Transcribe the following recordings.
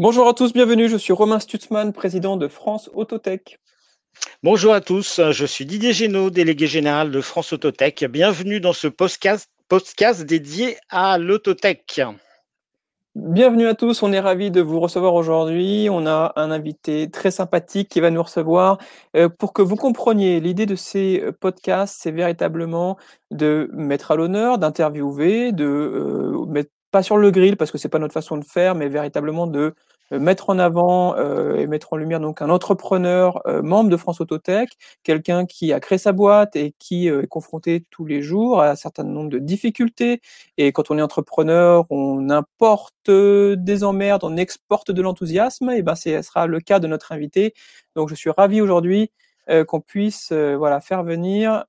Bonjour à tous, bienvenue. Je suis Romain Stutzmann, président de France Autotech. Bonjour à tous, je suis Didier Génaud, délégué général de France Autotech. Bienvenue dans ce podcast, podcast dédié à l'autotech. Bienvenue à tous, on est ravis de vous recevoir aujourd'hui. On a un invité très sympathique qui va nous recevoir. Euh, pour que vous compreniez, l'idée de ces euh, podcasts, c'est véritablement de mettre à l'honneur, d'interviewer, de euh, mettre pas sur le grill parce que c'est pas notre façon de faire, mais véritablement de euh, mettre en avant euh, et mettre en lumière donc un entrepreneur euh, membre de France Autotech, quelqu'un qui a créé sa boîte et qui est confronté tous les jours à un certain nombre de difficultés. Et quand on est entrepreneur, on importe des emmerdes, on exporte de l'enthousiasme. Et ben, ce sera le cas de notre invité. Donc, je suis ravi aujourd'hui qu'on puisse voilà faire venir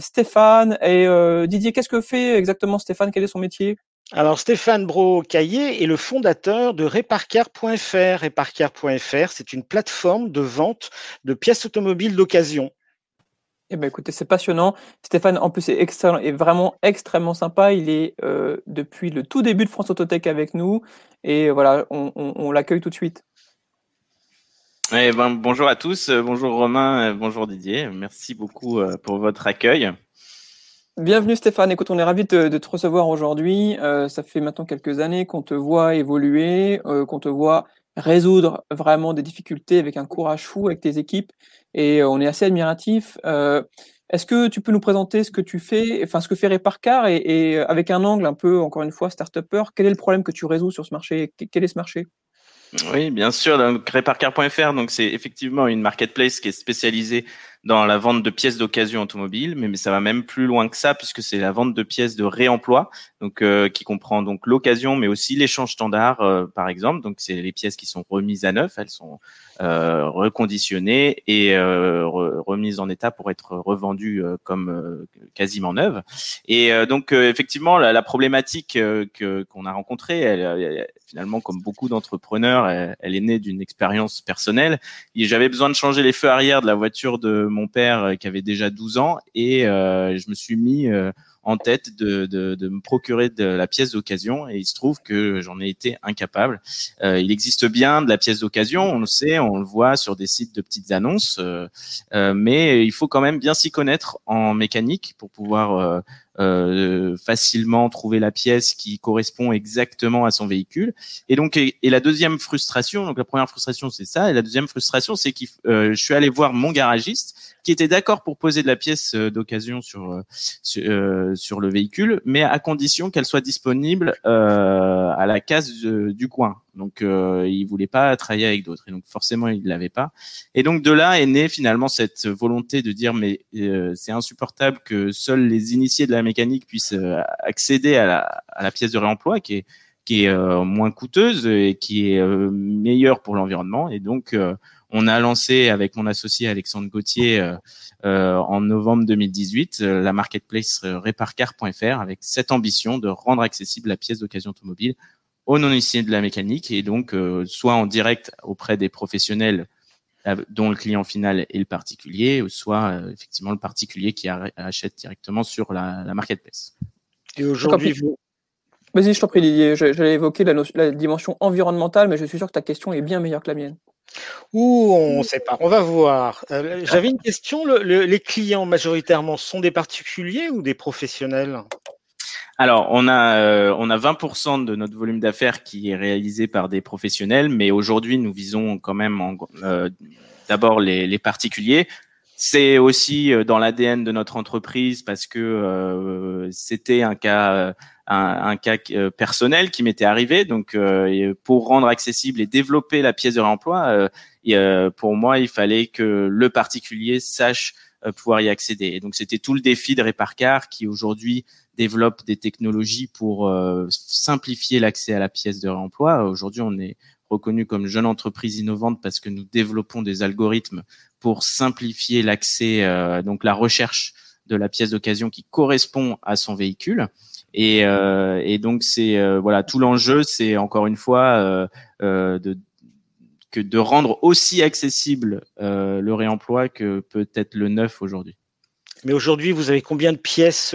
Stéphane et Didier. Qu'est-ce que fait exactement Stéphane? Quel est son métier? Alors Stéphane Bro-Caillé est le fondateur de Reparcar.fr. Reparcar.fr, c'est une plateforme de vente de pièces automobiles d'occasion. Eh ben écoutez, c'est passionnant. Stéphane, en plus, est, est vraiment extrêmement sympa. Il est euh, depuis le tout début de France Autotech avec nous. Et voilà, on, l'accueille tout de suite. Eh ben, bonjour à tous, bonjour Romain, bonjour Didier. Merci beaucoup euh, pour votre accueil. Bienvenue Stéphane, écoute, on est ravi de, te recevoir aujourd'hui. Euh, ça fait maintenant quelques années qu'on te voit évoluer, euh, qu'on te voit résoudre vraiment des difficultés avec un courage fou avec tes équipes et euh, on est assez admiratif. Est-ce que tu peux nous présenter ce que tu fais, enfin ce que fait Reparcar et, avec un angle un peu, encore une fois, start-upper, quel est le problème que tu résous sur ce marché? Quel est ce marché? Oui, bien sûr. Donc, donc c'est effectivement une marketplace qui est spécialisée dans la vente de pièces d'occasion automobile, mais, mais, ça va même plus loin que ça puisque c'est la vente de pièces de réemploi, donc euh, qui comprend donc l'occasion, mais aussi l'échange standard, euh, par exemple. Donc c'est les pièces qui sont remises à neuf, elles sont euh, reconditionnées et remises en état pour être revendues comme quasiment neuves. Et donc effectivement, la, la problématique que qu'on a rencontrée, elle, finalement comme beaucoup d'entrepreneurs, elle, elle, est née d'une expérience personnelle. J'avais besoin de changer les feux arrière de la voiture de mon père euh, qui avait déjà 12 ans et euh, je me suis mis euh, en tête de, me procurer de la pièce d'occasion et il se trouve que j'en ai été incapable. Il existe bien de la pièce d'occasion, on le sait, on le voit sur des sites de petites annonces, mais il faut quand même bien s'y connaître en mécanique pour pouvoir euh, facilement trouver la pièce qui correspond exactement à son véhicule. Et donc, et, la deuxième frustration, donc la première frustration c'est ça, et la deuxième frustration c'est que euh, je suis allé voir mon garagiste qui était d'accord pour poser de la pièce euh, d'occasion sur sur, sur, le véhicule, mais à condition qu'elle soit disponible à la case du coin. Donc, euh, il voulait pas travailler avec d'autres. Et donc, forcément, il l'avait pas. Et donc, de là est née finalement cette volonté de dire, mais euh, c'est insupportable que seuls les initiés de la mécanique puissent euh, accéder à la, pièce de réemploi qui est qui est euh, moins coûteuse et qui est meilleure pour l'environnement. Et donc, on a lancé avec mon associé Alexandre Gauthier en novembre 2018 la marketplace reparcar.fr avec cette ambition de rendre accessible la pièce d'occasion automobile aux non-initiés de la mécanique et donc euh, soit en direct auprès des professionnels euh, dont le client final est le particulier, ou soit euh, effectivement le particulier qui achète directement sur la, la marketplace. Et aujourd'hui, vous... Vas-y, je t'en prie, Didier. J'allais évoquer la, la, dimension environnementale, mais je suis sûr que ta question est bien meilleure que la mienne. Ouh, on ne sait pas. On va voir. J'avais une question. les clients majoritairement sont des particuliers ou des professionnels? Alors, on a euh, on a 20% de notre volume d'affaires qui est réalisé par des professionnels, mais aujourd'hui, nous visons quand même euh, d'abord les, les, particuliers. C'est aussi euh, dans l'ADN de notre entreprise parce que c'était un cas un, un, cas personnel qui m'était arrivé. Donc, pour rendre accessible et développer la pièce de réemploi, pour moi, il fallait que le particulier sache pouvoir y accéder. Et donc, c'était tout le défi de Reparcar qui aujourd'hui développe des technologies pour euh, simplifier l'accès à la pièce de réemploi. Aujourd'hui, on est reconnu comme jeune entreprise innovante parce que nous développons des algorithmes pour simplifier l'accès, euh, donc la recherche de la pièce d'occasion qui correspond à son véhicule. Et, euh, donc c'est voilà tout l'enjeu, c'est encore une fois que de rendre aussi accessible le réemploi que peut-être le neuf aujourd'hui. Mais aujourd'hui, vous avez combien de pièces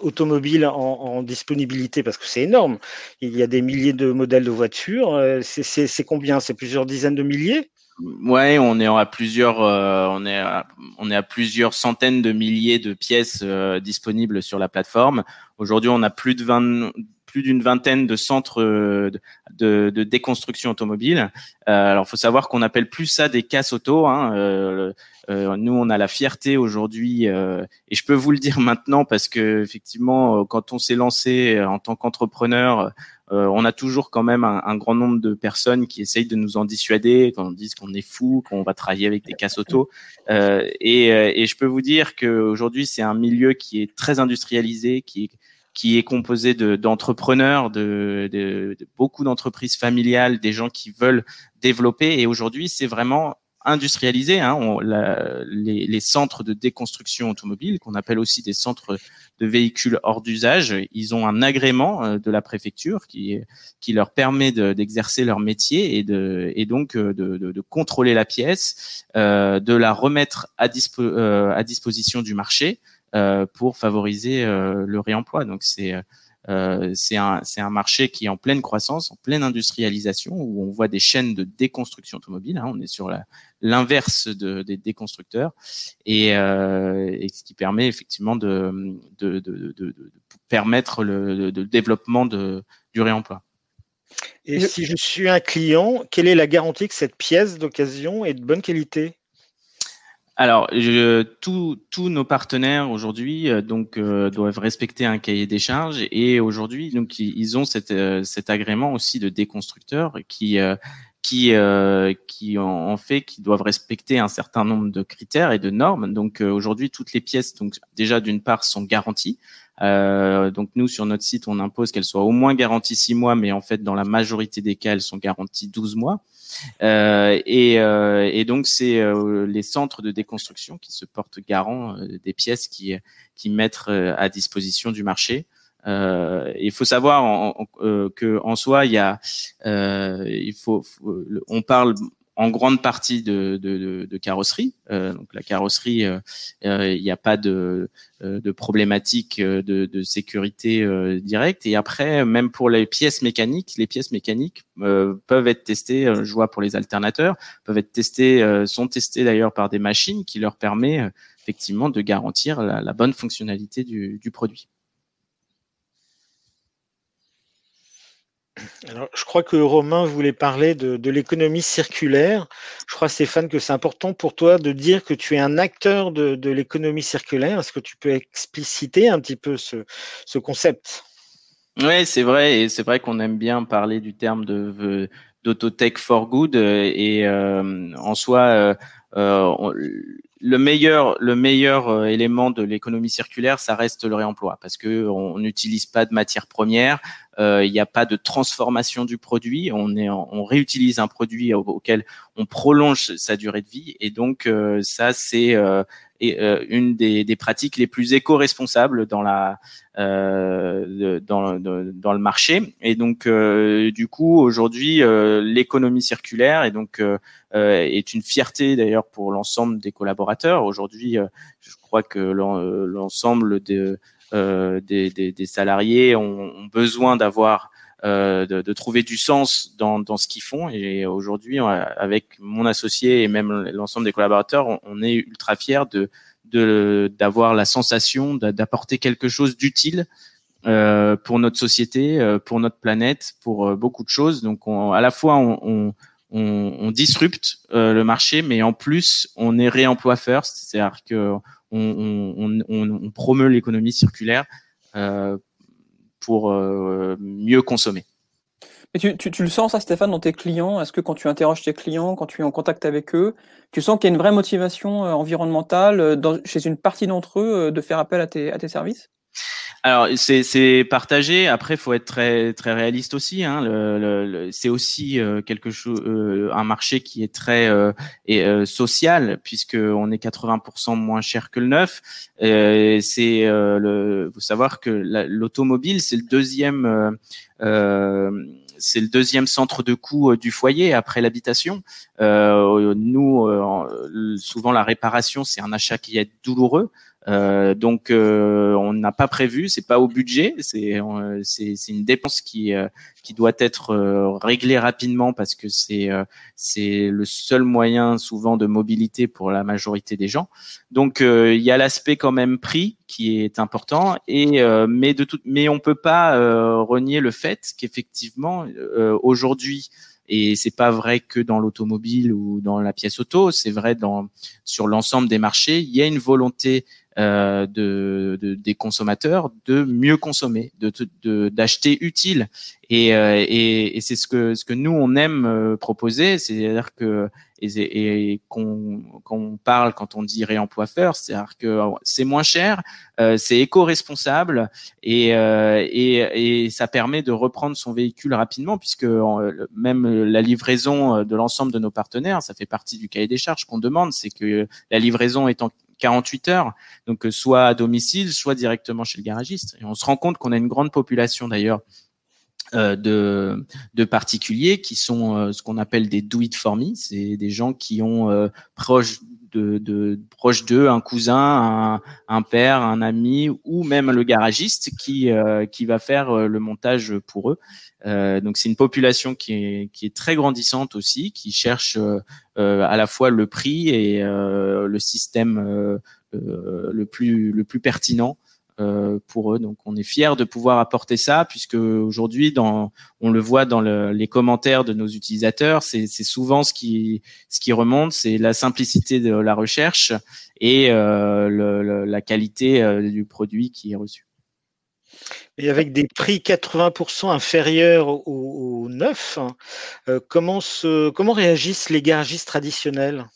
automobiles en, disponibilité? Parce que c'est énorme. Il y a des milliers de modèles de voitures. C'est combien? C'est plusieurs dizaines de milliers? Ouais, on est à plusieurs, on est on est à plusieurs centaines de milliers de pièces disponibles sur la plateforme. Aujourd'hui, on a plus de 20, plus d'une vingtaine de centres euh, de, déconstruction automobile. Euh, alors, faut savoir qu'on appelle plus ça des casses auto. Hein. Euh, euh, nous, on a la fierté aujourd'hui, et je peux vous le dire maintenant parce que effectivement, quand on s'est lancé en tant qu'entrepreneur, on a toujours quand même un, grand nombre de personnes qui essayent de nous en dissuader, quand on dit qu'on est fou, qu'on va travailler avec des casses auto. Et, et, je peux vous dire qu'aujourd'hui, c'est un milieu qui est très industrialisé, qui est qui est composé d'entrepreneurs, de, de, de, beaucoup d'entreprises familiales, des gens qui veulent développer. Et aujourd'hui, c'est vraiment industrialisé. Hein. On, la, les, les, centres de déconstruction automobile, qu'on appelle aussi des centres de véhicules hors d'usage, ils ont un agrément euh, de la préfecture qui, qui leur permet d'exercer leur métier et, de, et donc euh, de, de, de contrôler la pièce, euh, de la remettre à, dispo, euh, à disposition du marché euh, pour favoriser euh, le réemploi. Donc c'est euh, c'est un, un, marché qui est en pleine croissance, en pleine industrialisation, où on voit des chaînes de déconstruction automobile. Hein, on est sur l'inverse de, des déconstructeurs, et, euh, et, ce qui permet effectivement de, de, de, de permettre le, développement de, du réemploi. Et si je suis un client, quelle est la garantie que cette pièce d'occasion est de bonne qualité? Alors, tous nos partenaires aujourd'hui euh, donc euh, doivent respecter un cahier des charges et aujourd'hui donc ils ont euh, cet agrément aussi de déconstructeur qui qui qui en, fait qui doivent respecter un certain nombre de critères et de normes. Donc aujourd'hui toutes les pièces donc déjà d'une part sont garanties. donc nous sur notre site on impose qu'elles soient au moins garanties six mois, mais en fait dans la majorité des cas elles sont garanties 12 mois. Euh, et, euh, et, donc c'est euh, les centres de déconstruction qui se portent garant des pièces qui qui mettent à disposition du marché. Euh, il faut savoir en, que en soi, il y a, euh, il faut, on parle en grande partie de, de, de, carrosserie. Euh, donc la carrosserie, euh, euh, il n'y a pas de, de problématique de, de sécurité directe. Et après, même pour les pièces mécaniques, les pièces mécaniques peuvent être testées. je vois pour les alternateurs, peuvent être testées, sont testées d'ailleurs par des machines qui leur permet effectivement de garantir la, la bonne fonctionnalité du, du produit. Alors, je crois que Romain voulait parler de, l'économie circulaire. Je crois, Stéphane, que c'est important pour toi de dire que tu es un acteur de, l'économie circulaire. Est-ce que tu peux expliciter un petit peu ce, concept? Oui, c'est vrai. Et c'est vrai qu'on aime bien parler du terme de, d'autotech for good. Et euh, en soi, euh, euh, le meilleur, le meilleur euh, élément de l'économie circulaire, ça reste le réemploi, parce que on n'utilise pas de matières premières, euh, il n'y a pas de transformation du produit, on est, on réutilise un produit auquel on prolonge sa durée de vie, et donc euh, ça c'est une des, des, pratiques les plus éco-responsables dans la dans, dans le marché. Et donc du coup aujourd'hui l'économie circulaire et donc est une fierté d'ailleurs pour l'ensemble des collaborateurs. Aujourd'hui, je crois que l'ensemble de euh, des, des, des, salariés ont, ont besoin d'avoir euh, de, de, trouver du sens dans, dans ce qu'ils font. Et aujourd'hui, avec mon associé et même l'ensemble des collaborateurs, on, on est ultra fiers de d'avoir la sensation d'apporter quelque chose d'utile euh, pour notre société, euh, pour notre planète, pour euh, beaucoup de choses. Donc, on, à la fois, on, on, on disrupte euh, le marché, mais en plus, on est réemploi first, c'est-à-dire que on, promeut l'économie circulaire euh, pour euh, mieux consommer. tu, tu, le sens ça, Stéphane, dans tes clients? Est-ce que quand tu interroges tes clients, quand tu es en contact avec eux, tu sens qu'il y a une vraie motivation euh, environnementale chez une partie d'entre eux de faire appel à tes, à tes services? Alors c'est partagé. Après, faut être très très réaliste aussi. Hein. Le, c'est aussi euh, quelque chose, euh, un marché qui est très euh, et, social puisque on est 80% moins cher que le neuf. c'est le, faut savoir que l'automobile c'est le deuxième c'est le deuxième centre de coût du foyer après l'habitation. Euh, nous, souvent la réparation, c'est un achat qui est douloureux. Euh, donc euh, on n'a pas prévu, c'est pas au budget, c'est c'est une dépense qui qui doit être réglée rapidement parce que c'est c'est le seul moyen souvent de mobilité pour la majorité des gens. Donc il y a l'aspect quand même prix qui est important et mais de tout mais on peut pas renier le fait qu'effectivement aujourd'hui et c'est pas vrai que dans l'automobile ou dans la pièce auto, c'est vrai dans sur l'ensemble des marchés. Il y a une volonté euh, de, de, des consommateurs de mieux consommer, de d'acheter utile. Et, euh, et, et c'est ce que ce que nous on aime euh, proposer, c'est-à-dire que et, et qu'on parle quand on dit réemploi first, c'est-à-dire que c'est moins cher, euh, c'est éco-responsable et, euh, et, et, ça permet de reprendre son véhicule rapidement puisque même la livraison de l'ensemble de nos partenaires, ça fait partie du cahier des charges qu'on demande, c'est que la livraison en 48 heures, donc soit à domicile, soit directement chez le garagiste. Et on se rend compte qu'on a une grande population d'ailleurs euh, de, particuliers qui sont euh, ce qu'on appelle des do it for. C'est des gens qui ont euh, proche de, de proche d'eux un cousin, un, père, un ami ou même le garagiste qui qui va faire le montage pour eux. donc c'est une population qui est qui est très grandissante aussi, qui cherche à la fois le prix et le système le plus le plus pertinent euh, pour eux. Donc on est fiers de pouvoir apporter ça puisque aujourd'hui, on le voit dans le, les commentaires de nos utilisateurs, c'est souvent ce qui, ce qui remonte, c'est la simplicité de la recherche et euh, le, la qualité euh, du produit qui est reçu. Et avec des prix 80% inférieurs au, neuf, euh, comment, comment réagissent les garagistes traditionnels?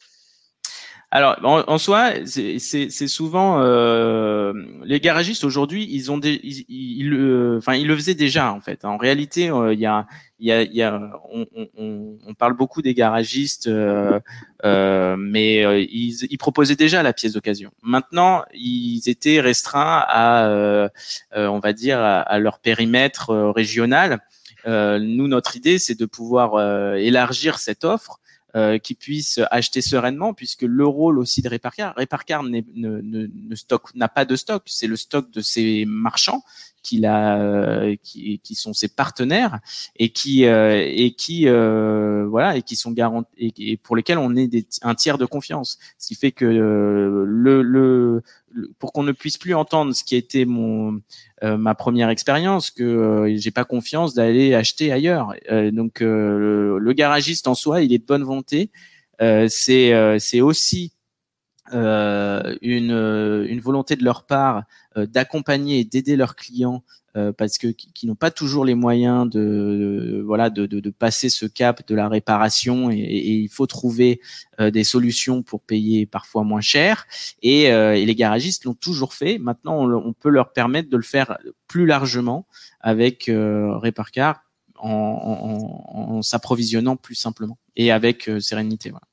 Alors, en, soi, c'est souvent euh, les garagistes aujourd'hui, ils ont des, ils, ils, enfin, ils le faisaient déjà en fait. En réalité, euh, il y a, il y a, y a on, on, on, parle beaucoup des garagistes, euh, euh mais euh, ils, ils, proposaient déjà la pièce d'occasion. Maintenant, ils étaient restreints à, euh, on va dire, à, à leur périmètre régional. nous, notre idée, c'est de pouvoir élargir cette offre euh, qui puissent acheter sereinement, puisque le rôle aussi de Reparcar, Reparcar n'a pas de stock, c'est le stock de ses marchands qu'il a, euh, qui, qui, sont ses partenaires et qui euh, et qui euh, voilà et qui sont garantis et, pour lesquels on est des, un tiers de confiance. Ce qui fait que le, le, pour qu'on ne puisse plus entendre ce qui a été mon ma première expérience que j'ai pas confiance d'aller acheter ailleurs. donc le, garagiste en soi, il est de bonne volonté. c'est c'est aussi euh, une, une, volonté de leur part euh, d'accompagner et d'aider leurs clients euh, parce que qui, n'ont pas toujours les moyens de, voilà de, de, de, passer ce cap de la réparation et, et il faut trouver des solutions pour payer parfois moins cher. Et, et les garagistes l'ont toujours fait. Maintenant on, on, peut leur permettre de le faire plus largement avec Reparcar en, en, en s'approvisionnant plus simplement et avec sérénité voilà.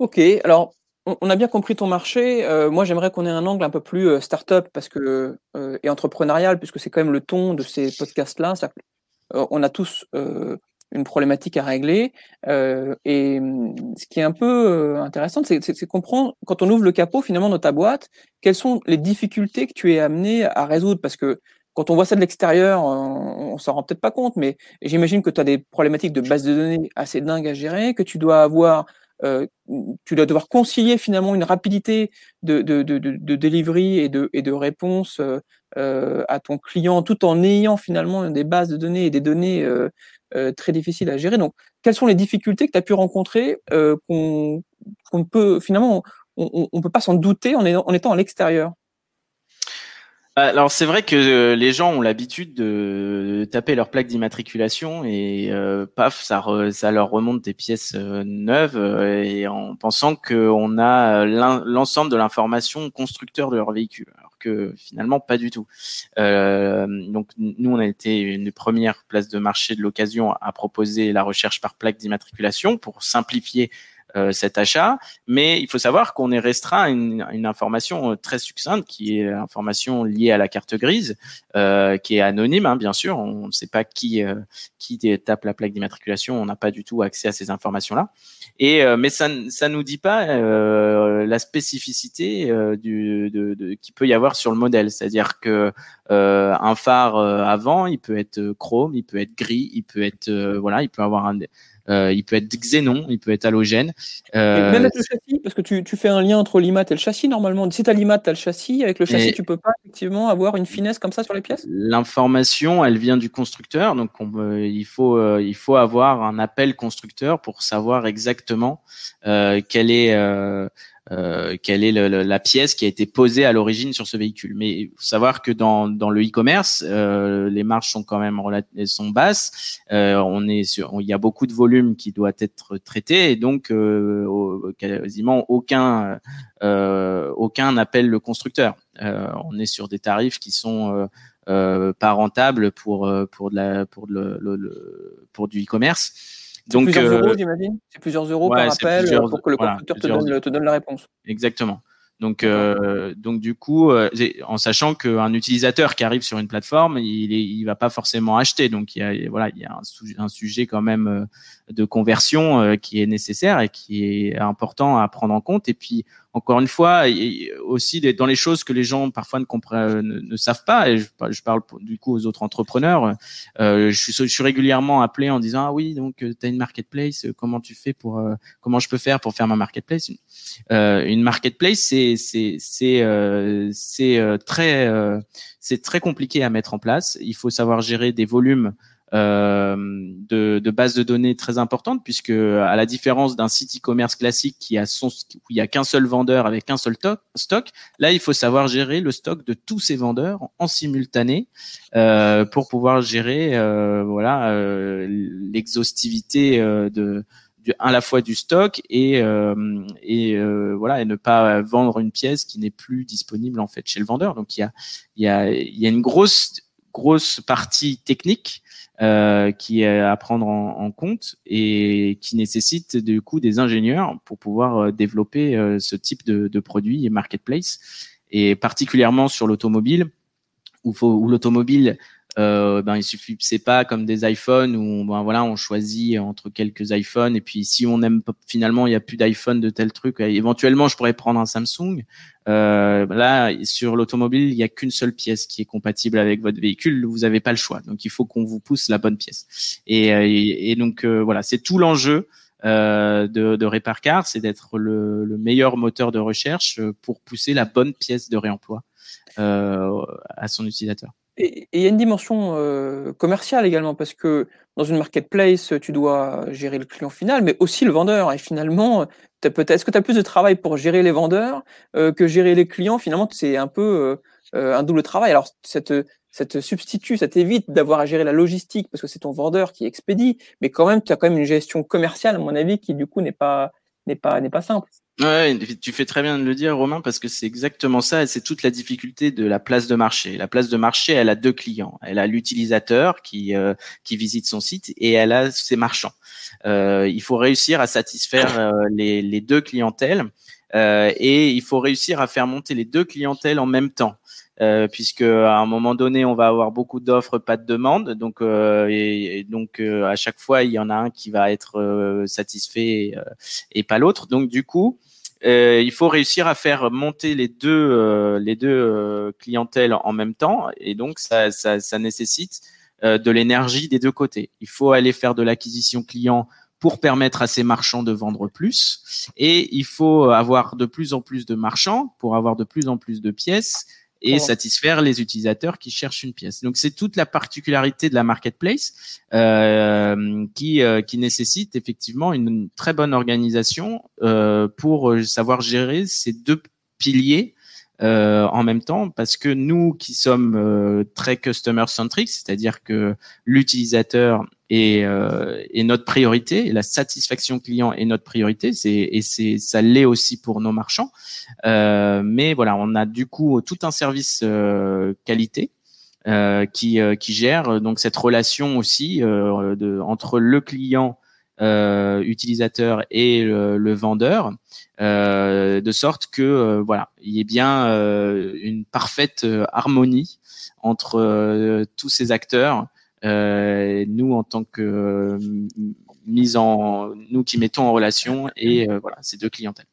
Ok, alors on a bien compris ton marché. Euh, moi, j'aimerais qu'on ait un angle un peu plus euh, start-up parce que, euh, et entrepreneurial, puisque c'est quand même le ton de ces podcasts-là. on a tous une problématique à régler. et mm, ce qui est un peu intéressant, c'est comprendre, quand on ouvre le capot finalement de ta boîte, quelles sont les difficultés que tu es amené à résoudre? Parce que quand on voit ça de l'extérieur, on, on s'en rend peut-être pas compte, mais j'imagine que tu as des problématiques de base de données assez dingues à gérer, que tu dois avoir euh, tu dois devoir concilier finalement une rapidité de, de, de, de delivery et de, et de réponse euh, euh, à ton client tout en ayant finalement des bases de données et des données très difficiles à gérer. Donc, quelles sont les difficultés que tu as pu rencontrer qu'on peut finalement, on ne peut pas s'en douter en, en étant à l'extérieur? Alors c'est vrai que euh, les gens ont l'habitude de taper leur plaque d'immatriculation et euh, paf, ça, ça leur remonte des pièces euh, neuves et en pensant qu'on a l'ensemble de l'information constructeur de leur véhicule, alors que finalement pas du tout. donc nous on a été une première place de marché de l'occasion à proposer la recherche par plaque d'immatriculation pour simplifier cet achat. Mais il faut savoir qu'on est restreint à une, une, information très succincte qui est l'information liée à la carte grise, qui est anonyme, hein, bien sûr. On ne sait pas qui qui tape la plaque d'immatriculation. On n'a pas du tout accès à ces informations-là. Et mais ça ça nous dit pas la spécificité du de, de, qui peut y avoir sur le modèle. C'est-à-dire que euh, un phare euh, avant, il peut être euh, chrome, il peut être gris, il peut être voilà, il peut avoir un il peut être xénon, il peut être halogène. Euh, même avec le châssis, parce que tu, tu, fais un lien entre l'IMAT et le châssis normalement. Si tu as l'IMAT, tu as le châssis. Avec le châssis, tu peux pas effectivement avoir une finesse comme ça sur les pièces? L'information, elle vient du constructeur. Donc on, il, faut, il faut avoir un appel constructeur pour savoir exactement quel est euh, quelle est le, la pièce qui a été posée à l'origine sur ce véhicule. Mais il faut savoir que dans, dans le e-commerce, euh, les marges sont quand même sont basses. Euh, on est sur, il y a beaucoup de volume qui doit être traité et donc euh, quasiment aucun euh, aucun appelle le constructeur. on est sur des tarifs qui sont pas rentables pour pour de la pour le, le pour du e-commerce. Donc, plusieurs euros, j'imagine C'est plusieurs euros par appel pour que le constructeur te, donne, la réponse. Exactement. Donc, euh, donc du coup, euh, en sachant qu'un utilisateur qui arrive sur une plateforme, il, est, il va pas forcément acheter. Donc, il y a, voilà, il y a un, un sujet quand même euh, de conversion euh, qui est nécessaire et qui est important à prendre en compte. Et puis, encore une fois, aussi dans les choses que les gens parfois ne comprennent, ne, savent pas. Et je, parle du coup aux autres entrepreneurs. Euh, je, suis, je suis régulièrement appelé en disant ah oui donc euh, tu as une marketplace, euh, comment tu fais pour comment je peux faire pour faire ma marketplace? Euh, Une marketplace c'est c'est c'est c'est très c'est très compliqué à mettre en place. Il faut savoir gérer des volumes euh, de, de bases de données très importantes puisque à la différence d'un site e-commerce classique qui a son où il y a qu'un seul vendeur avec un seul stock, là il faut savoir gérer le stock de tous ces vendeurs en simultané euh, pour pouvoir gérer euh, voilà euh, l'exhaustivité euh, de à la fois du stock et euh, et euh, voilà et ne pas vendre une pièce qui n'est plus disponible en fait chez le vendeur. Donc il y a il y a il y a une grosse grosse partie technique euh, qui est à prendre en, compte et qui nécessite du coup des ingénieurs pour pouvoir euh, développer euh, ce type de, de produit et marketplace. Et particulièrement sur l'automobile où, où l'automobile euh, ben il suffit c'est pas comme des iPhones où ben voilà on choisit entre quelques iPhones. Et puis si on aime finalement il y a plus d'iPhone de tel truc éventuellement je pourrais prendre un Samsung. Euh, là sur l'automobile il y a qu'une seule pièce qui est compatible avec votre véhicule. Vous avez pas le choix. Donc il faut qu'on vous pousse la bonne pièce. Et, euh, et, donc euh, voilà c'est tout l'enjeu euh, de, de Reparcar, c'est d'être le, le, meilleur moteur de recherche pour pousser la bonne pièce de réemploi euh, à son utilisateur. Et il y a une dimension euh, commerciale également, parce que dans une marketplace, tu dois gérer le client final, mais aussi le vendeur. Et finalement, est-ce que tu as plus de travail pour gérer les vendeurs euh, que gérer les clients? Finalement, c'est un peu euh, un double travail. Alors, ça te, ça te substitue, ça t'évite d'avoir à gérer la logistique, parce que c'est ton vendeur qui expédie, mais quand même, tu as quand même une gestion commerciale, à mon avis, qui du coup n'est pas, n'est pas, n'est pas simple. Ouais, tu fais très bien de le dire, Romain, parce que c'est exactement ça. C'est toute la difficulté de la place de marché. La place de marché, elle a deux clients. Elle a l'utilisateur qui euh, qui visite son site et elle a ses marchands. Euh, il faut réussir à satisfaire euh, les, les deux clientèles euh, et il faut réussir à faire monter les deux clientèles en même temps. Euh, puisque à un moment donné, on va avoir beaucoup d'offres, pas de demandes. Donc, euh, et, donc euh, à chaque fois, il y en a un qui va être satisfait et, pas l'autre. Donc, du coup, il faut réussir à faire monter les deux les deux clientèles en même temps. Et donc, ça, ça, ça nécessite de l'énergie des deux côtés. Il faut aller faire de l'acquisition client pour permettre à ces marchands de vendre plus. Et il faut avoir de plus en plus de marchands pour avoir de plus en plus de pièces et satisfaire les utilisateurs qui cherchent une pièce. Donc c'est toute la particularité de la marketplace euh, qui euh, qui nécessite effectivement une, très bonne organisation euh, pour savoir gérer ces deux piliers euh, en même temps parce que nous qui sommes euh, très customer centric, c'est-à-dire que l'utilisateur est, euh, est, notre priorité et la satisfaction client est notre priorité, c'est et c'est ça l'est aussi pour nos marchands. mais voilà, on a du coup tout un service qualité qui qui gère donc cette relation aussi de, entre le client utilisateur et le, vendeur, de sorte que voilà, il y ait bien une parfaite harmonie entre tous ces acteurs. Nous en tant que mise en nous qui mettons en relation et voilà ces deux clientèles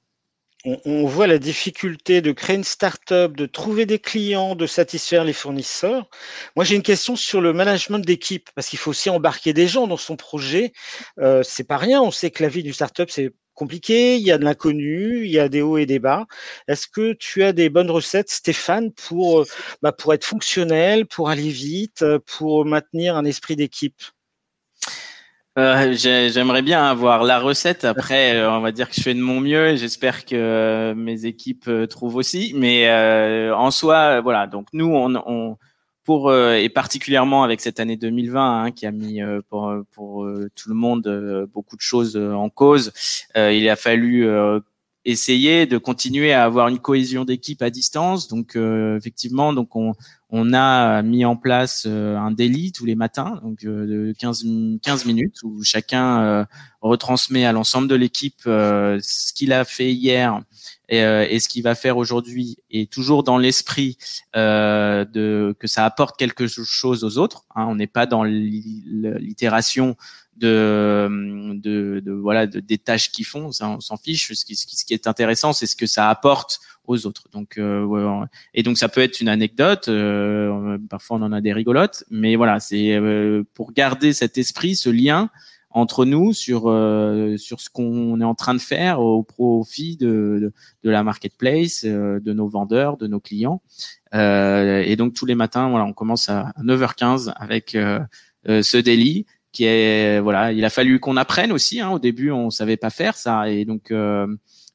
on, voit la difficulté de créer une start-up, de trouver des clients, de satisfaire les fournisseurs. Moi, j'ai une question sur le management d'équipe, parce qu'il faut aussi embarquer des gens dans son projet. Euh, c'est pas rien. On sait que la vie du start-up, c'est compliqué, il y a de l'inconnu, il y a des hauts et des bas. Est-ce que tu as des bonnes recettes, Stéphane, pour, bah, pour être fonctionnel, pour aller vite, pour maintenir un esprit d'équipe? Euh, j'aimerais bien avoir la recette. Après, euh, on va dire que je fais de mon mieux et j'espère que euh, mes équipes trouvent aussi. Mais en soi, voilà. Donc nous, on pour et particulièrement avec cette année 2020 hein, qui a mis pour, pour tout le monde beaucoup de choses en cause, il a fallu essayer de continuer à avoir une cohésion d'équipe à distance. Donc effectivement, donc on on a mis en place euh, un daily tous les matins, donc euh, de 15, 15 minutes, où chacun euh, retransmet à l'ensemble de l'équipe ce qu'il a fait hier et, ce qu'il va faire aujourd'hui, et toujours dans l'esprit de que ça apporte quelque chose aux autres. Hein. on n'est pas dans l'itération de, de, de, voilà de, des tâches qu'ils font, ça, on s'en fiche. Ce qui, ce qui est intéressant, c'est ce que ça apporte aux autres. Donc euh, et donc ça peut être une anecdote. Euh, parfois on en a des rigolotes, mais voilà, c'est euh, pour garder cet esprit, ce lien entre nous sur sur ce qu'on est en train de faire au profit de, de, la marketplace, de nos vendeurs, de nos clients. et donc tous les matins, voilà, on commence à 9h15 avec ce daily qui est voilà, il a fallu qu'on apprenne aussi. Hein, au début, on savait pas faire ça, et donc euh,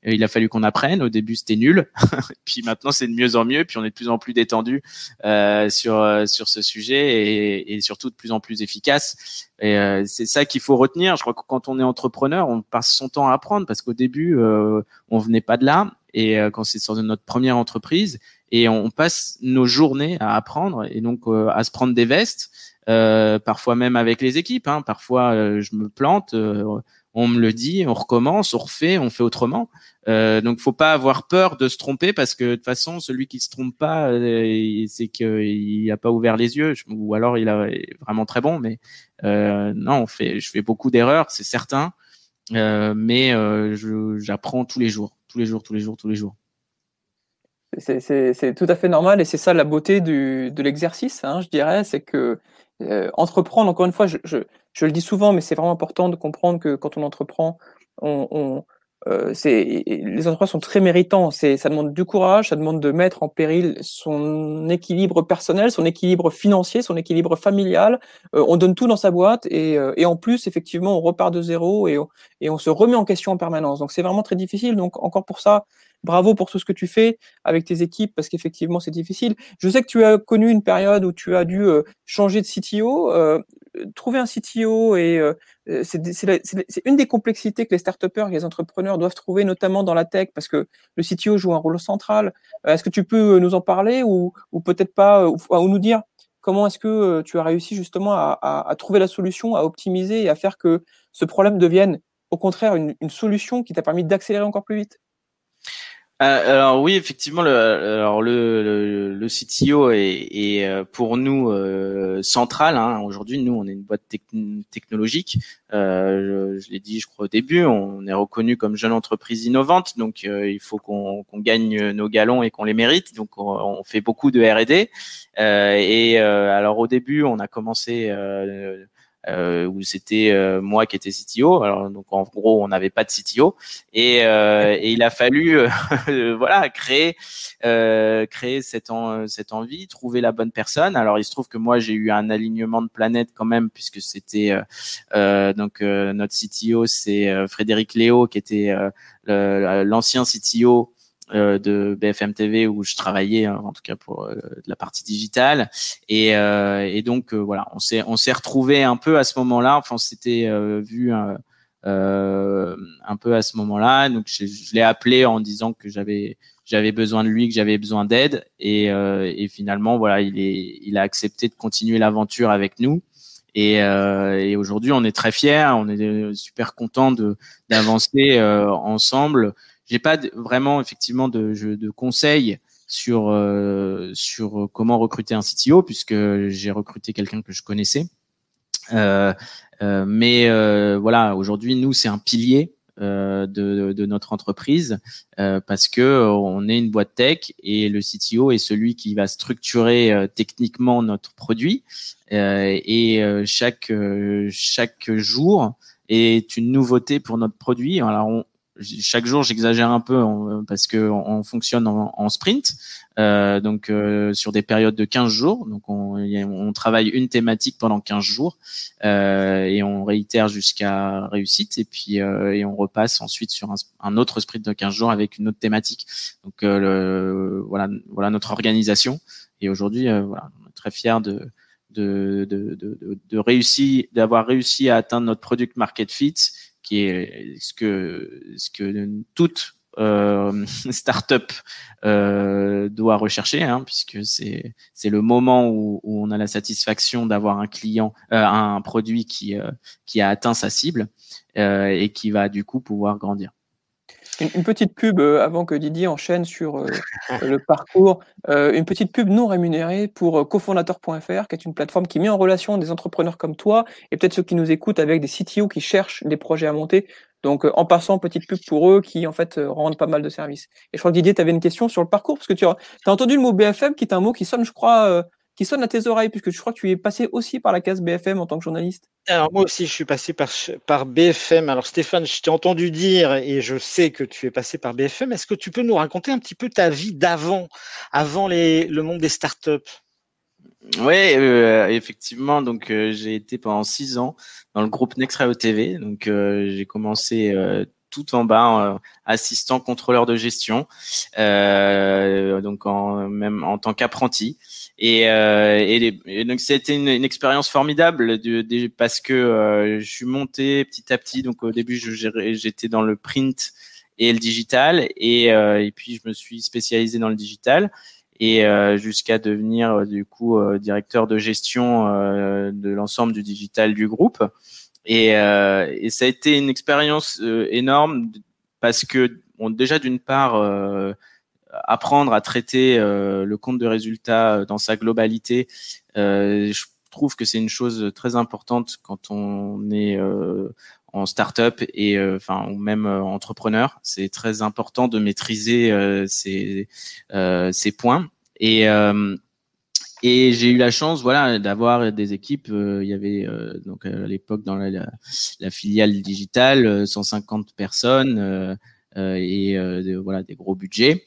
il a fallu qu'on apprenne. Au début, c'était nul, puis maintenant, c'est de mieux en mieux. Puis on est de plus en plus détendu euh, sur euh, sur ce sujet et, et, surtout de plus en plus efficace. Et euh, c'est ça qu'il faut retenir. Je crois que quand on est entrepreneur, on passe son temps à apprendre parce qu'au début, euh, on venait pas de là. Et quand c'est sur notre première entreprise, et on passe nos journées à apprendre et donc à se prendre des vestes euh, parfois même avec les équipes. Hein. Parfois, euh, je me plante, euh, on me le dit, on recommence, on refait, on fait autrement. Donc, faut pas avoir peur de se tromper parce que de toute façon, celui qui se trompe pas, c'est qu'il n'a pas ouvert les yeux, ou alors il est vraiment très bon. Mais non, on fait, je fais beaucoup d'erreurs, c'est certain, mais j'apprends tous les jours, tous les jours, tous les jours, tous les jours. C'est tout à fait normal et c'est ça la beauté du, de l'exercice, hein, je dirais, c'est que euh, entreprendre, encore une fois, je, je, je, le dis souvent, mais c'est vraiment important de comprendre que quand on entreprend, on, on euh, les entreprises sont très méritants. Ça demande du courage, ça demande de mettre en péril son équilibre personnel, son équilibre financier, son équilibre familial. Euh, on donne tout dans sa boîte et, euh, et, en plus, effectivement, on repart de zéro et, et on se remet en question en permanence. Donc, c'est vraiment très difficile. Donc, encore pour ça, bravo pour tout ce que tu fais avec tes équipes parce qu'effectivement c'est difficile. Je sais que tu as connu une période où tu as dû euh, changer de CTO, euh, trouver un CTO et euh, c'est une des complexités que les start et les entrepreneurs doivent trouver notamment dans la tech parce que le CTO joue un rôle central. Est-ce que tu peux nous en parler ou, peut-être pas ou, nous dire comment est-ce que tu as réussi justement à, trouver la solution, à optimiser et à faire que ce problème devienne au contraire une solution qui t'a permis d'accélérer encore plus vite? Euh, alors oui, effectivement, le, alors le, le, CTO est, euh, pour nous euh, central. Hein. Aujourd'hui, nous, on est une boîte technologique. je, l'ai dit, je crois au début, on est reconnu comme jeune entreprise innovante, donc il faut qu'on gagne nos galons et qu'on les mérite. Donc on, fait beaucoup de R&D. et alors au début, on a commencé euh, où c'était euh, moi qui étais CTO. Alors donc en gros, on n'avait pas de CTO et, euh, et il a fallu euh, voilà créer créer cette en, cette envie, trouver la bonne personne. Alors il se trouve que moi j'ai eu un alignement de planète quand même puisque c'était donc notre CTO c'est Frédéric Léo qui était l'ancien CTO euh, de BFM TV où je travaillais hein, en tout cas pour euh, la partie digitale. Et, euh, et donc voilà on s'est on s'est retrouvé un peu à ce moment-là. Enfin on s'était vu un peu à ce moment-là. Donc je, l'ai appelé en disant que j'avais j'avais besoin de lui que j'avais besoin d'aide. Et, et finalement voilà il est il a accepté de continuer l'aventure avec nous. Et, et aujourd'hui, on est très fiers, on est super content de d'avancer ensemble. J'ai pas vraiment effectivement de, de conseils sur sur comment recruter un CTO puisque j'ai recruté quelqu'un que je connaissais. Euh, mais voilà, aujourd'hui, nous, c'est un pilier euh, de, de, notre entreprise euh, parce que euh, on est une boîte tech et le CTO est celui qui va structurer techniquement notre produit et chaque chaque jour est une nouveauté pour notre produit. Alors on, chaque jour, j'exagère un peu parce que on, fonctionne en, sprint, euh, donc euh, sur des périodes de 15 jours. Donc on, on travaille une thématique pendant 15 jours euh, et on réitère jusqu'à réussite et puis et on repasse ensuite sur un, autre sprint de 15 jours avec une autre thématique. Donc le, voilà, voilà notre organisation. Et aujourd'hui, voilà, on est très fiers de, de, de, de réussir, d'avoir réussi à atteindre notre product market fit qui est ce que ce que toute euh, startup euh, doit rechercher, hein, puisque c'est c'est le moment où, on a la satisfaction d'avoir un client, euh, un produit qui euh, qui a atteint sa cible et qui va du coup pouvoir grandir. Une, petite pub euh, avant que Didier enchaîne sur euh, le parcours. Euh, une petite pub non rémunérée pour cofondateur.fr, qui est une plateforme qui met en relation des entrepreneurs comme toi et peut-être ceux qui nous écoutent avec des CTO qui cherchent des projets à monter. Donc, en passant, petite pub pour eux qui, en fait, rendent pas mal de services. Et je crois que Didier, tu avais une question sur le parcours, parce que tu as, as entendu le mot BFM, qui est un mot qui sonne, je crois, qui sonne à tes oreilles, puisque je crois que tu es passé aussi par la case BFM en tant que journaliste. Alors moi aussi, je suis passé par, par BFM. Alors Stéphane, je t'ai entendu dire, et je sais que tu es passé par BFM. Est-ce que tu peux nous raconter un petit peu ta vie d'avant, avant les, le monde des startups oui, euh, effectivement. Donc, euh, j'ai été pendant six ans dans le groupe Next TV. Donc, euh, j'ai commencé tout en bas, assistant contrôleur de gestion, donc en, même en tant qu'apprenti. Et, euh, et, donc c'était une, une, expérience formidable parce que euh, je suis monté petit à petit. Donc au début, j'étais dans le print et le digital, et, euh, et puis je me suis spécialisé dans le digital et euh, jusqu'à devenir euh, du coup directeur de gestion de l'ensemble du digital du groupe. Et, et, ça a été une expérience énorme parce que bon, déjà d'une part apprendre à traiter euh, le compte de résultats euh, dans sa globalité, euh, je trouve que c'est une chose très importante quand on est en start-up et enfin ou même entrepreneur. C'est très important de maîtriser ces, ces points. Et et j'ai eu la chance, voilà, d'avoir des équipes. il y avait donc à l'époque dans la, filiale digitale 150 personnes et voilà des gros budgets.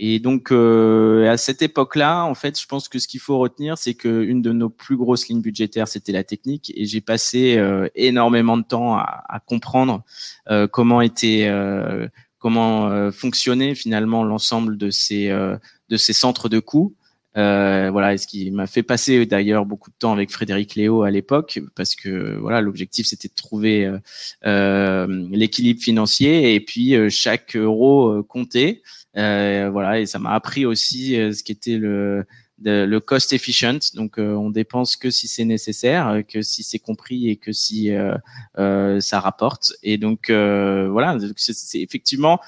Et donc euh, à cette époque-là, en fait, je pense que ce qu'il faut retenir, c'est que une de nos plus grosses lignes budgétaires, c'était la technique, et j'ai passé euh, énormément de temps à, comprendre euh, comment était, euh, comment fonctionnait finalement l'ensemble de ces de ces centres de coûts. Voilà, et ce qui m'a fait passer d'ailleurs beaucoup de temps avec Frédéric Léo à l'époque, parce que voilà, l'objectif c'était de trouver l'équilibre financier et puis chaque euro comptait. Euh, voilà, et ça m'a appris aussi euh, ce qui était le le cost efficient. Donc, euh, on dépense que si c'est nécessaire, que si c'est compris et que si ça rapporte. Et donc, voilà, c'est effectivement,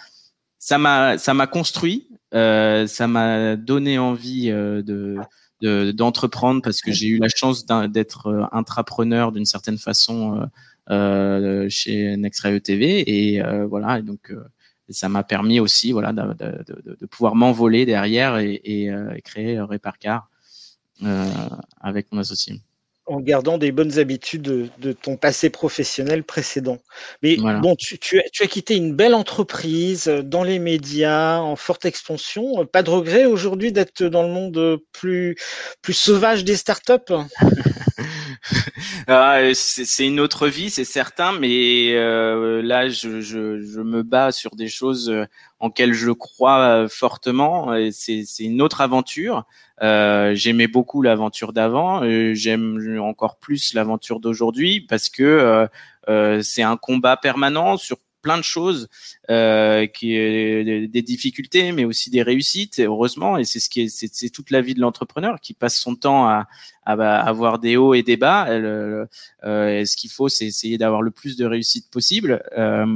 ça m'a ça m'a construit, ça m'a donné envie de d'entreprendre parce que j'ai eu la chance d'être intrapreneur d'une certaine façon euh, chez Nextray TV et voilà. Et donc ça m'a permis aussi voilà de, de, de pouvoir m'envoler derrière et, et, euh, créer Reparcar euh, avec mon associé en gardant des bonnes habitudes de, de, ton passé professionnel précédent. Mais bon, tu, tu, as, tu, as, quitté une belle entreprise euh, dans les médias, en forte expansion. Pas de regret aujourd'hui d'être dans le monde plus, plus sauvage des startups? ah, c'est une autre vie, c'est certain, mais euh, là, je, je, je, me bats sur des choses euh, en lesquelles je crois euh, fortement. C'est une autre aventure. Euh, J'aimais beaucoup l'aventure d'avant. J'aime encore plus l'aventure d'aujourd'hui parce que c'est un combat permanent sur plein de choses, euh, qui des difficultés, mais aussi des réussites. heureusement, et c'est ce qui est, c'est toute la vie de l'entrepreneur qui passe son temps à, à, avoir des hauts et des bas. Euh, euh, ce qu'il faut, c'est essayer d'avoir le plus de réussite possible, euh,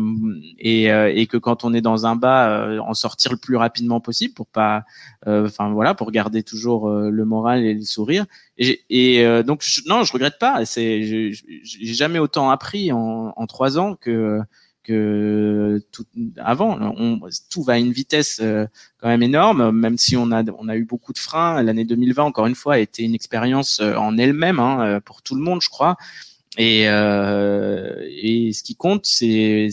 et, euh, et, que quand on est dans un bas, euh, en sortir le plus rapidement possible pour pas, enfin voilà, pour garder toujours le moral et le sourire. Et, et donc je, non, je regrette pas. C'est, j'ai jamais autant appris en, en trois ans que que tout avant. On, tout va à une vitesse euh, quand même énorme, même si on a on a eu beaucoup de freins. L'année 2020, encore une fois, a été une expérience euh, en elle-même hein, euh, pour tout le monde, je crois. Et, euh, et ce qui compte, c'est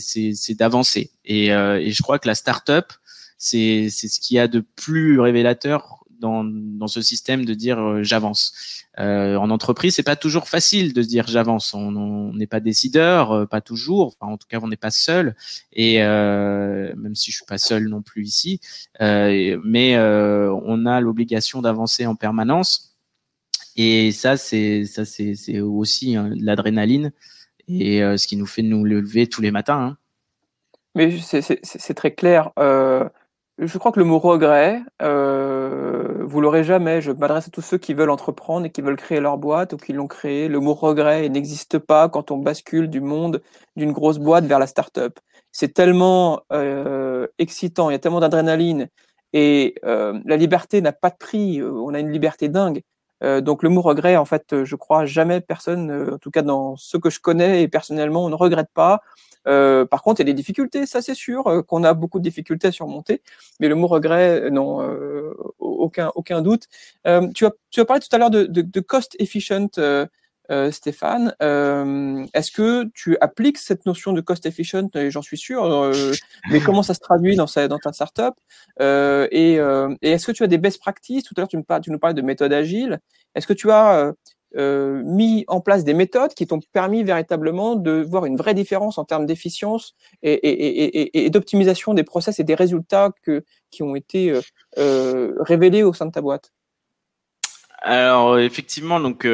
d'avancer. Et, et je crois que la start-up, c'est c'est ce qu'il y a de plus révélateur dans, ce système de dire euh, j'avance. Euh, en entreprise, c'est pas toujours facile de dire j'avance. On n'est pas décideur, euh, pas toujours. En tout cas, on n'est pas seul. Et même si je suis pas seul non plus ici, mais on a l'obligation d'avancer en permanence. Et ça, c'est ça, c'est aussi hein, l'adrénaline et ce qui nous fait nous lever tous les matins. Hein. Mais c'est très clair. Je crois que le mot regret, euh, vous l'aurez jamais. Je m'adresse à tous ceux qui veulent entreprendre et qui veulent créer leur boîte ou qui l'ont créé. Le mot regret n'existe pas quand on bascule du monde d'une grosse boîte vers la start-up. C'est tellement euh, excitant, il y a tellement d'adrénaline et euh, la liberté n'a pas de prix. On a une liberté dingue. Donc le mot regret, en fait, je crois jamais personne, en tout cas dans ceux que je connais et personnellement, on ne regrette pas. Euh, par contre, il y a des difficultés, ça c'est sûr, euh, qu'on a beaucoup de difficultés à surmonter. Mais le mot regret, euh, non, euh, aucun, aucun doute. tu, as, tu as parlé tout à l'heure de, de, de, cost efficient. Stéphane, est-ce que tu appliques cette notion de cost efficient? J'en suis sûr, mais comment ça se traduit dans, dans ta startup? Et, et est-ce que tu as des best practices? Tout à l'heure, tu, tu nous parlais de méthode agile. Est-ce que tu as euh, mis en place des méthodes qui t'ont permis véritablement de voir une vraie différence en termes d'efficience et, d'optimisation des process et des résultats qui ont été euh, euh révélés au sein de ta boîte alors effectivement, donc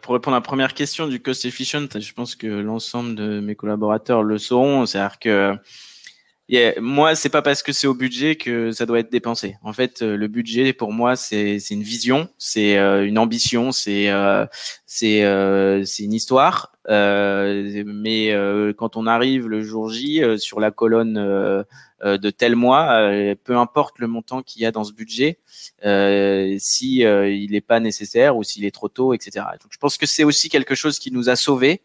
pour répondre à la première question du cost efficient, je pense que l'ensemble de mes collaborateurs le sauront. C'est-à-dire que Yeah, moi, c'est pas parce que c'est au budget que ça doit être dépensé. En fait, euh, le budget pour moi, c'est une vision, c'est euh, une ambition, c'est euh, c'est euh, c'est une histoire. mais quand on arrive le jour J sur la colonne de tel mois, peu importe le montant qu'il y a dans ce budget, si il n'est pas nécessaire ou s'il est trop tôt, etc. Donc, je pense que c'est aussi quelque chose qui nous a sauvés.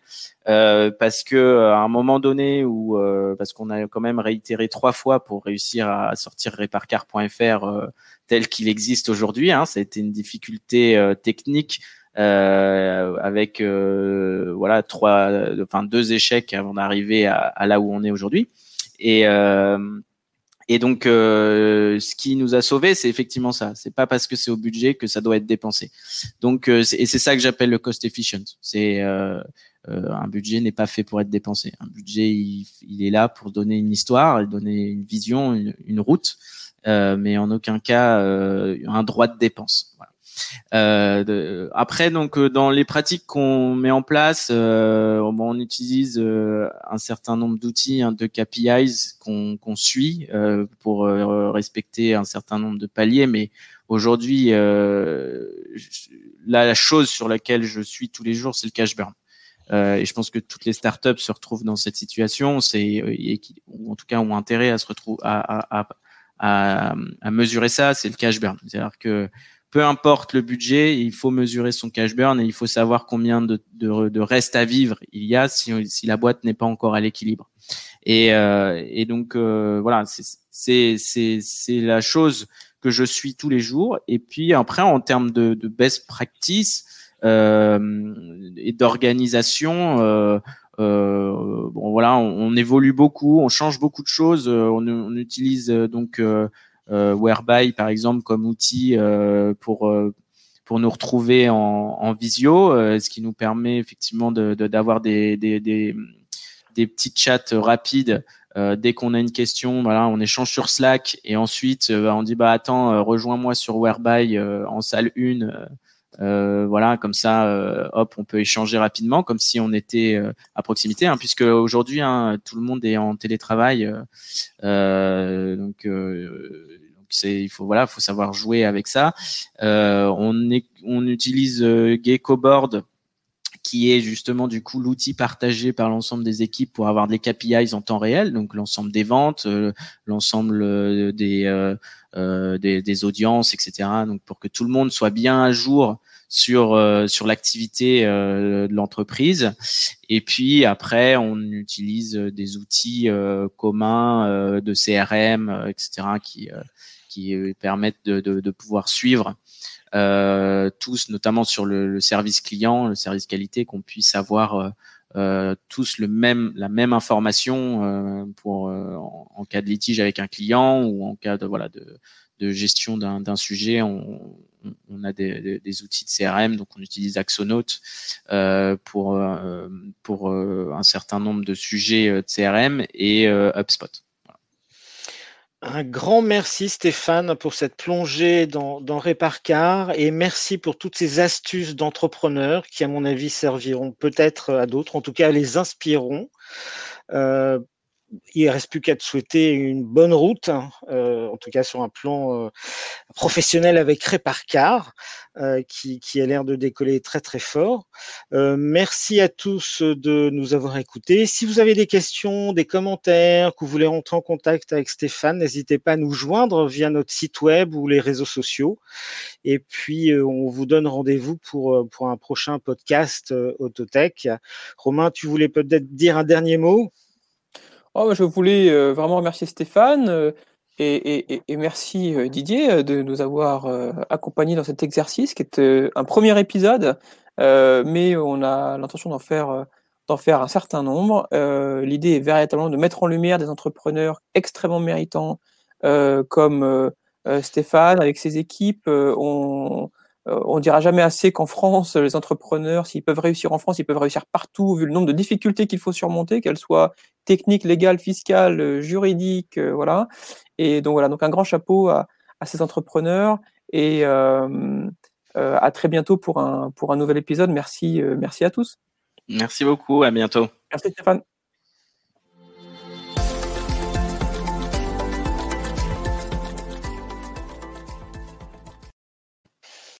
Euh, parce que euh, à un moment donné où euh, parce qu'on a quand même réitéré trois fois pour réussir à sortir reparcar.fr tel qu'il existe aujourd'hui, hein, ça a été une difficulté technique avec voilà trois, enfin deux échecs avant d'arriver à, là où on est aujourd'hui. Et et donc, euh, ce qui nous a sauvés, c'est effectivement ça. C'est pas parce que c'est au budget que ça doit être dépensé. Donc, euh, et c'est ça que j'appelle le cost efficient. C'est euh, euh, un budget n'est pas fait pour être dépensé. Un budget, il, il, est là pour donner une histoire, donner une vision, une, route, euh, mais en aucun cas un droit de dépense. Voilà. Euh, de, après, donc euh, dans les pratiques qu'on met en place, euh, on utilise euh, un certain nombre d'outils, hein, de KPIs qu'on qu'on suit euh, pour respecter un certain nombre de paliers. Mais aujourd'hui, la chose sur laquelle je suis tous les jours, c'est le cash burn. et je pense que toutes les startups se retrouvent dans cette situation, c'est ou en tout cas ont intérêt à se retrouver à, à, à, à mesurer ça, c'est le cash burn. C'est-à-dire que peu importe le budget, il faut mesurer son cash burn et il faut savoir combien de, de, de reste à vivre il y a si, si la boîte n'est pas encore à l'équilibre. Et, euh, et donc euh, voilà, c'est la chose que je suis tous les jours. Et puis après, en termes de, de best practice euh, et d'organisation, euh, euh, bon voilà, on, évolue beaucoup, on change beaucoup de choses. On, on utilise donc euh, Whereby par exemple comme outil euh, pour euh, pour nous retrouver en, en visio, ce qui nous permet effectivement de d'avoir des, des, des, des petits chats rapides euh, dès qu'on a une question, voilà, on échange sur Slack et ensuite bah, on dit bah attends, rejoins-moi sur Whereby en salle 1 voilà, comme ça, hop, on peut échanger rapidement, comme si on était à proximité, hein, puisque aujourd'hui, hein, tout le monde est en télétravail, donc c'est il faut voilà faut savoir jouer avec ça euh, on est on utilise euh, Geckoboard qui est justement du coup l'outil partagé par l'ensemble des équipes pour avoir des KPIs en temps réel, donc l'ensemble des ventes, euh, l'ensemble euh, des, euh, des, des audiences, etc. Donc pour que tout le monde soit bien à jour sur sur l'activité de l'entreprise. Et puis après, on utilise des outils communs de CRM, etc. qui qui permettent de, de, de pouvoir suivre euh, tous, notamment sur le, le, service client, le service qualité, qu'on puisse avoir euh, euh tous le même, la même information euh, pour euh, en, en, cas de litige avec un client ou en cas de voilà de, de gestion d'un sujet. On, on a des, outils de CRM, donc on utilise Axonote pour pour un certain nombre de sujets de CRM et HubSpot. Un grand merci Stéphane pour cette plongée dans, dans Réparcar et merci pour toutes ces astuces d'entrepreneurs qui, à mon avis, serviront peut-être à d'autres, en tout cas les inspireront. Euh, il reste plus qu'à te souhaiter une bonne route, hein, euh, en tout cas sur un plan euh, professionnel avec Réparcar, euh, qui, qui, a l'air de décoller très très fort. Euh, merci à tous de nous avoir écoutés. Si vous avez des questions, des commentaires, que vous voulez rentrer en contact avec Stéphane, n'hésitez pas à nous joindre via notre site web ou les réseaux sociaux. Et puis, euh, on vous donne rendez-vous pour, pour un prochain podcast Autotech. Romain, tu voulais peut-être dire un dernier mot? Oh, je voulais euh, vraiment remercier Stéphane euh, et, merci euh, Didier de nous avoir accompagnés dans cet exercice qui est un premier épisode, mais on a l'intention d'en faire, un certain nombre. L'idée est véritablement de mettre en lumière des entrepreneurs extrêmement méritants comme Stéphane avec ses équipes. On dira jamais assez qu'en France, les entrepreneurs, s'ils peuvent réussir en France, ils peuvent réussir partout, vu le nombre de difficultés qu'il faut surmonter, qu'elles soient techniques, légales, fiscales, euh, juridiques, euh, voilà. Et donc voilà, donc un grand chapeau à, ces entrepreneurs et à très bientôt pour un, pour un nouvel épisode. Merci, merci à tous. Merci beaucoup, à bientôt. Merci Stéphane.